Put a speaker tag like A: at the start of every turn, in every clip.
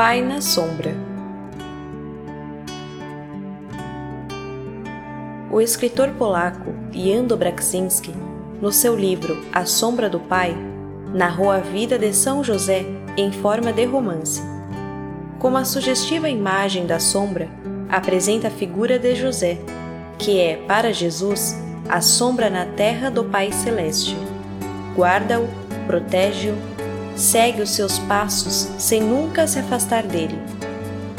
A: Pai na Sombra. O escritor polaco Jan Dobraszynski, no seu livro A Sombra do Pai, narrou a vida de São José em forma de romance. Como a sugestiva imagem da sombra apresenta a figura de José, que é, para Jesus, a sombra na terra do Pai Celeste. Guarda-o, protege-o, segue os seus passos sem nunca se afastar dele.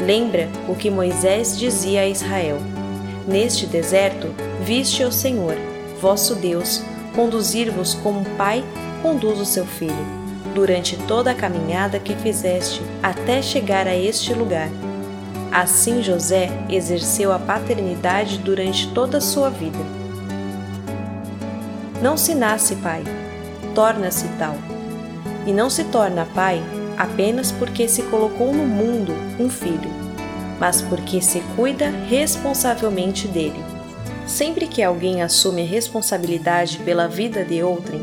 A: Lembra o que Moisés dizia a Israel: Neste deserto viste o Senhor, vosso Deus, conduzir-vos como um pai conduz o seu filho, durante toda a caminhada que fizeste até chegar a este lugar. Assim José exerceu a paternidade durante toda a sua vida. Não se nasce pai, torna-se tal. E não se torna pai apenas porque se colocou no mundo um filho mas porque se cuida responsavelmente dele. Sempre que alguém assume responsabilidade pela vida de outrem,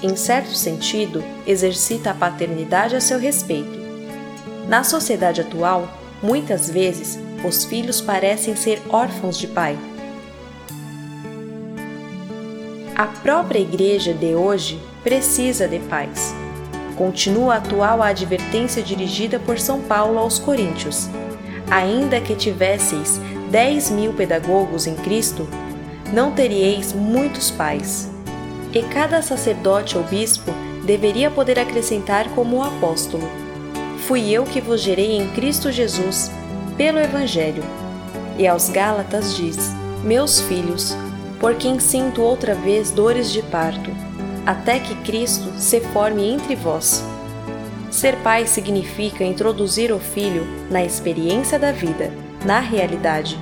A: em certo sentido, exercita a paternidade a seu respeito. Na sociedade atual, muitas vezes, os filhos parecem ser órfãos de pai. A própria igreja de hoje precisa de pais. Continua atual a advertência dirigida por São Paulo aos Coríntios, ainda que tivesseis dez mil pedagogos em Cristo, não teríeis muitos pais. E cada sacerdote ou bispo deveria poder acrescentar como o apóstolo: Fui eu que vos gerei em Cristo Jesus, pelo Evangelho. E aos Gálatas diz: Meus filhos, por quem sinto outra vez dores de parto, até que Cristo se forme entre vós. Ser pai significa introduzir o filho na experiência da vida, na realidade.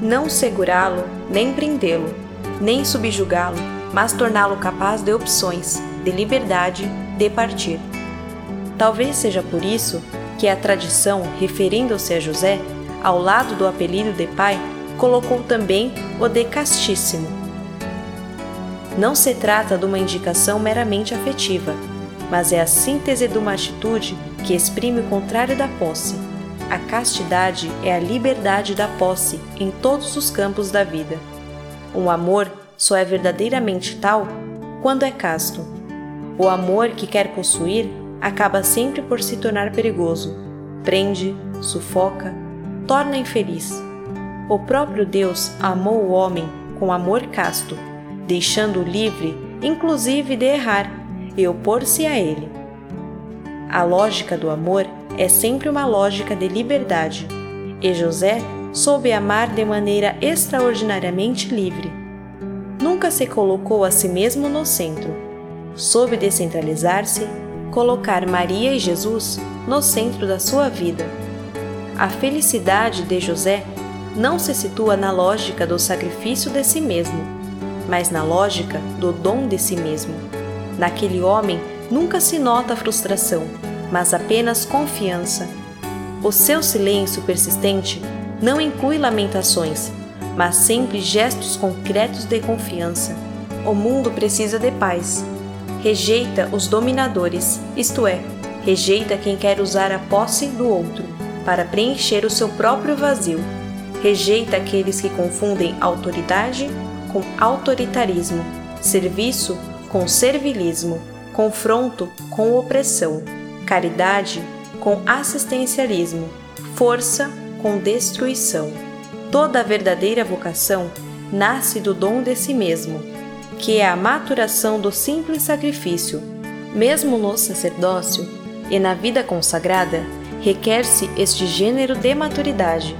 A: Não segurá-lo, nem prendê-lo, nem subjugá-lo, mas torná-lo capaz de opções, de liberdade, de partir. Talvez seja por isso que a tradição, referindo-se a José, ao lado do apelido de pai, colocou também o de castíssimo. Não se trata de uma indicação meramente afetiva, mas é a síntese de uma atitude que exprime o contrário da posse. A castidade é a liberdade da posse em todos os campos da vida. Um amor só é verdadeiramente tal quando é casto. O amor que quer possuir acaba sempre por se tornar perigoso, prende, sufoca, torna infeliz. O próprio Deus amou o homem com amor casto, deixando-o livre, inclusive de errar e opor-se a ele. A lógica do amor é sempre uma lógica de liberdade, e José soube amar de maneira extraordinariamente livre. Nunca se colocou a si mesmo no centro. Soube descentralizar-se, colocar Maria e Jesus no centro da sua vida. A felicidade de José não se situa na lógica do sacrifício de si mesmo, mas na lógica do dom de si mesmo. Naquele homem nunca se nota frustração, mas apenas confiança. O seu silêncio persistente não inclui lamentações, mas sempre gestos concretos de confiança. O mundo precisa de paz. Rejeita os dominadores, isto é, rejeita quem quer usar a posse do outro para preencher o seu próprio vazio. Rejeita aqueles que confundem autoridade com autoritarismo, serviço com servilismo, confronto com opressão, caridade com assistencialismo, força com destruição. Toda a verdadeira vocação nasce do dom de si mesmo, que é a maturação do simples sacrifício. Mesmo no sacerdócio e na vida consagrada, requer-se este gênero de maturidade.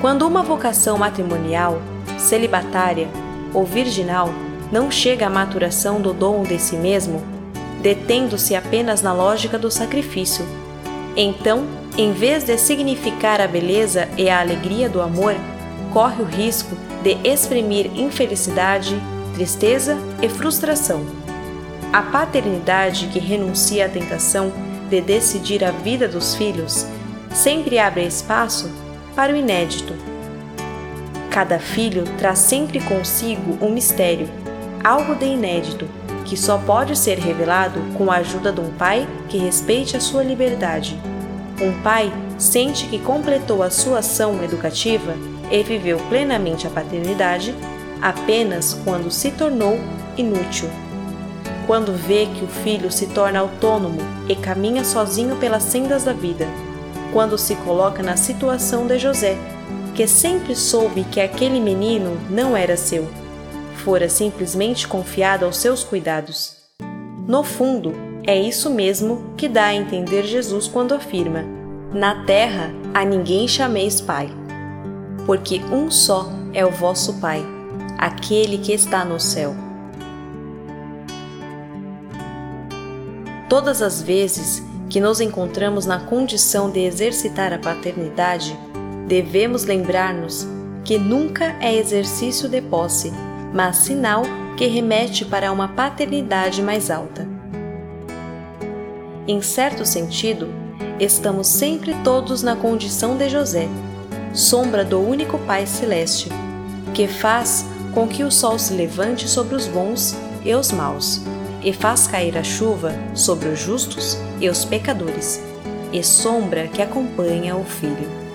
A: Quando uma vocação matrimonial, celibatária ou virginal não chega à maturação do dom de si mesmo, detendo-se apenas na lógica do sacrifício. Então, em vez de significar a beleza e a alegria do amor, corre o risco de exprimir infelicidade, tristeza e frustração. A paternidade que renuncia à tentação de decidir a vida dos filhos sempre abre espaço para o inédito. Cada filho traz sempre consigo um mistério algo de inédito, que só pode ser revelado com a ajuda de um pai que respeite a sua liberdade. Um pai sente que completou a sua ação educativa e viveu plenamente a paternidade apenas quando se tornou inútil. Quando vê que o filho se torna autônomo e caminha sozinho pelas sendas da vida. Quando se coloca na situação de José, que sempre soube que aquele menino não era seu, fora simplesmente confiado aos seus cuidados. No fundo, é isso mesmo que dá a entender Jesus quando afirma: Na terra a ninguém chameis Pai, porque um só é o vosso Pai, aquele que está no céu. Todas as vezes que nos encontramos na condição de exercitar a paternidade, devemos lembrar-nos que nunca é exercício de posse, mas sinal que remete para uma paternidade mais alta. Em certo sentido, estamos sempre todos na condição de José, sombra do único Pai Celeste, que faz com que o sol se levante sobre os bons e os maus e faz cair a chuva sobre os justos e os pecadores, e sombra que acompanha o Filho.